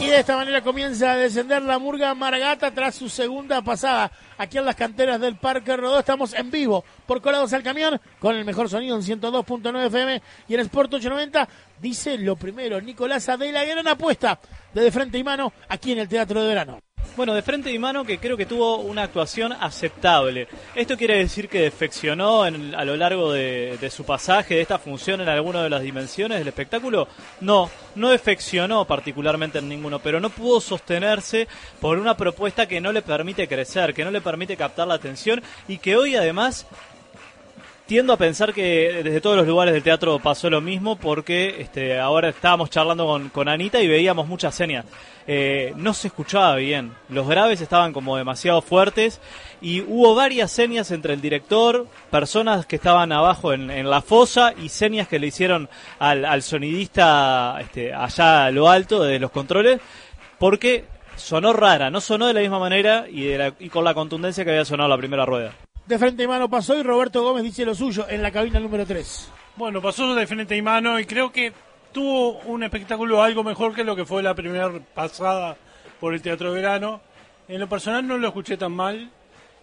Y de esta manera comienza a descender la murga Maragata tras su segunda pasada. Aquí en las canteras del Parque Rodó estamos en vivo por Colados al Camión con el mejor sonido en 102.9 FM y en Sport 890. Dice lo primero, Nicolás Adela, gran apuesta de, de frente y mano aquí en el Teatro de Verano. Bueno, de frente y mano que creo que tuvo una actuación aceptable. ¿Esto quiere decir que defeccionó en, a lo largo de, de, su pasaje de esta función en alguna de las dimensiones del espectáculo? No, no defeccionó particularmente en ninguno, pero no pudo sostenerse por una propuesta que no le permite crecer, que no le permite captar la atención y que hoy además tiendo a pensar que desde todos los lugares del teatro pasó lo mismo porque este, ahora estábamos charlando con, con Anita y veíamos muchas señas. Eh, no se escuchaba bien, los graves estaban como demasiado fuertes y hubo varias señas entre el director, personas que estaban abajo en, en la fosa y señas que le hicieron al, al sonidista este, allá a lo alto de los controles porque sonó rara, no sonó de la misma manera y, de la, y con la contundencia que había sonado la primera rueda de frente y mano pasó y Roberto Gómez dice lo suyo en la cabina número 3. Bueno, pasó de frente y mano y creo que tuvo un espectáculo algo mejor que lo que fue la primera pasada por el Teatro de Verano. En lo personal no lo escuché tan mal.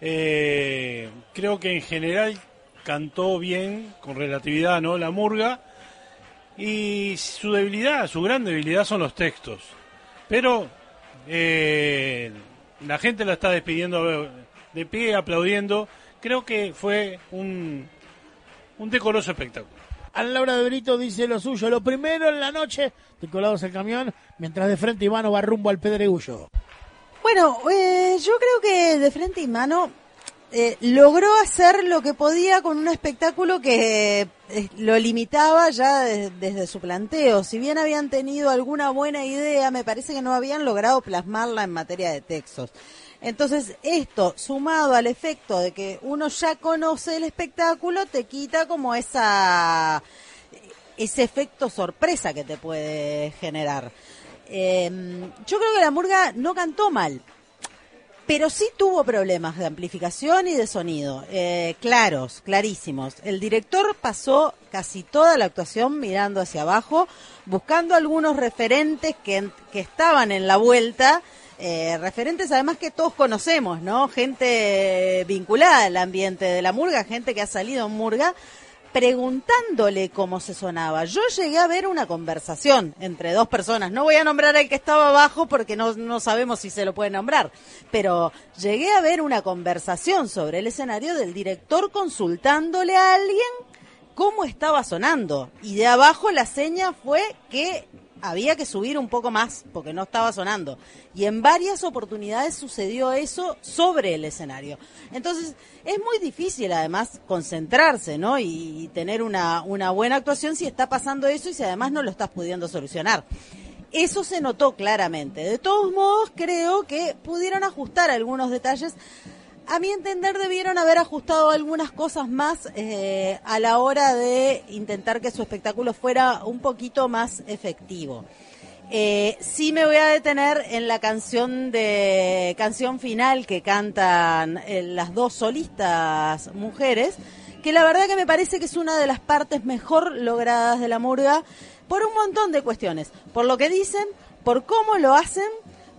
Eh, creo que en general cantó bien, con relatividad, ¿no? La murga. Y su debilidad, su gran debilidad son los textos. Pero eh, la gente la está despidiendo de pie, aplaudiendo creo que fue un, un decoroso espectáculo. Ana Laura de Brito dice lo suyo. Lo primero en la noche, colados el camión, mientras de frente y mano va rumbo al pedregullo. Bueno, eh, yo creo que de frente y mano eh, logró hacer lo que podía con un espectáculo que lo limitaba ya de, desde su planteo. Si bien habían tenido alguna buena idea, me parece que no habían logrado plasmarla en materia de textos. Entonces, esto, sumado al efecto de que uno ya conoce el espectáculo, te quita como esa ese efecto sorpresa que te puede generar. Eh, yo creo que la murga no cantó mal, pero sí tuvo problemas de amplificación y de sonido, eh, claros, clarísimos. El director pasó casi toda la actuación mirando hacia abajo, buscando algunos referentes que, que estaban en la vuelta eh, referentes además que todos conocemos, ¿no? Gente vinculada al ambiente de la murga, gente que ha salido en murga, preguntándole cómo se sonaba. Yo llegué a ver una conversación entre dos personas. No voy a nombrar al que estaba abajo porque no, no sabemos si se lo puede nombrar. Pero llegué a ver una conversación sobre el escenario del director consultándole a alguien cómo estaba sonando. Y de abajo la seña fue que había que subir un poco más porque no estaba sonando. Y en varias oportunidades sucedió eso sobre el escenario. Entonces, es muy difícil además concentrarse, ¿no? Y, tener una, una buena actuación si está pasando eso y si además no lo estás pudiendo solucionar. Eso se notó claramente. De todos modos, creo que pudieron ajustar algunos detalles a mi entender debieron haber ajustado algunas cosas más eh, a la hora de intentar que su espectáculo fuera un poquito más efectivo. Eh, sí me voy a detener en la canción de canción final que cantan eh, las dos solistas mujeres, que la verdad que me parece que es una de las partes mejor logradas de la murga por un montón de cuestiones, por lo que dicen, por cómo lo hacen,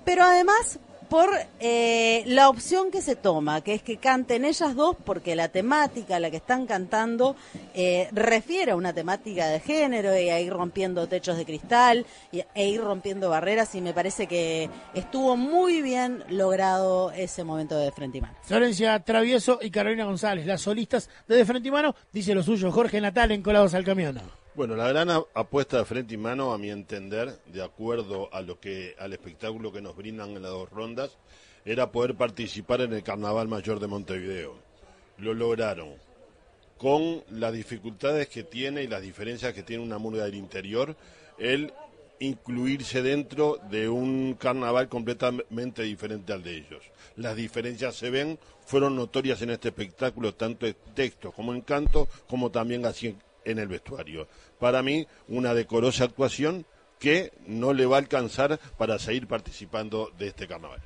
pero además por eh, la opción que se toma, que es que canten ellas dos, porque la temática, la que están cantando, eh, refiere a una temática de género y a ir rompiendo techos de cristal y, e ir rompiendo barreras, y me parece que estuvo muy bien logrado ese momento de Frente y Mano. Florencia Travieso y Carolina González, las solistas de De Frente y Mano, dice lo suyo Jorge Natal en Colados al Camión. Bueno, la gran apuesta de frente y mano, a mi entender, de acuerdo a lo que al espectáculo que nos brindan en las dos rondas, era poder participar en el Carnaval Mayor de Montevideo. Lo lograron. Con las dificultades que tiene y las diferencias que tiene una murga del interior, el incluirse dentro de un carnaval completamente diferente al de ellos. Las diferencias se ven, fueron notorias en este espectáculo, tanto en texto como en canto, como también así en el vestuario. Para mí, una decorosa actuación que no le va a alcanzar para seguir participando de este carnaval.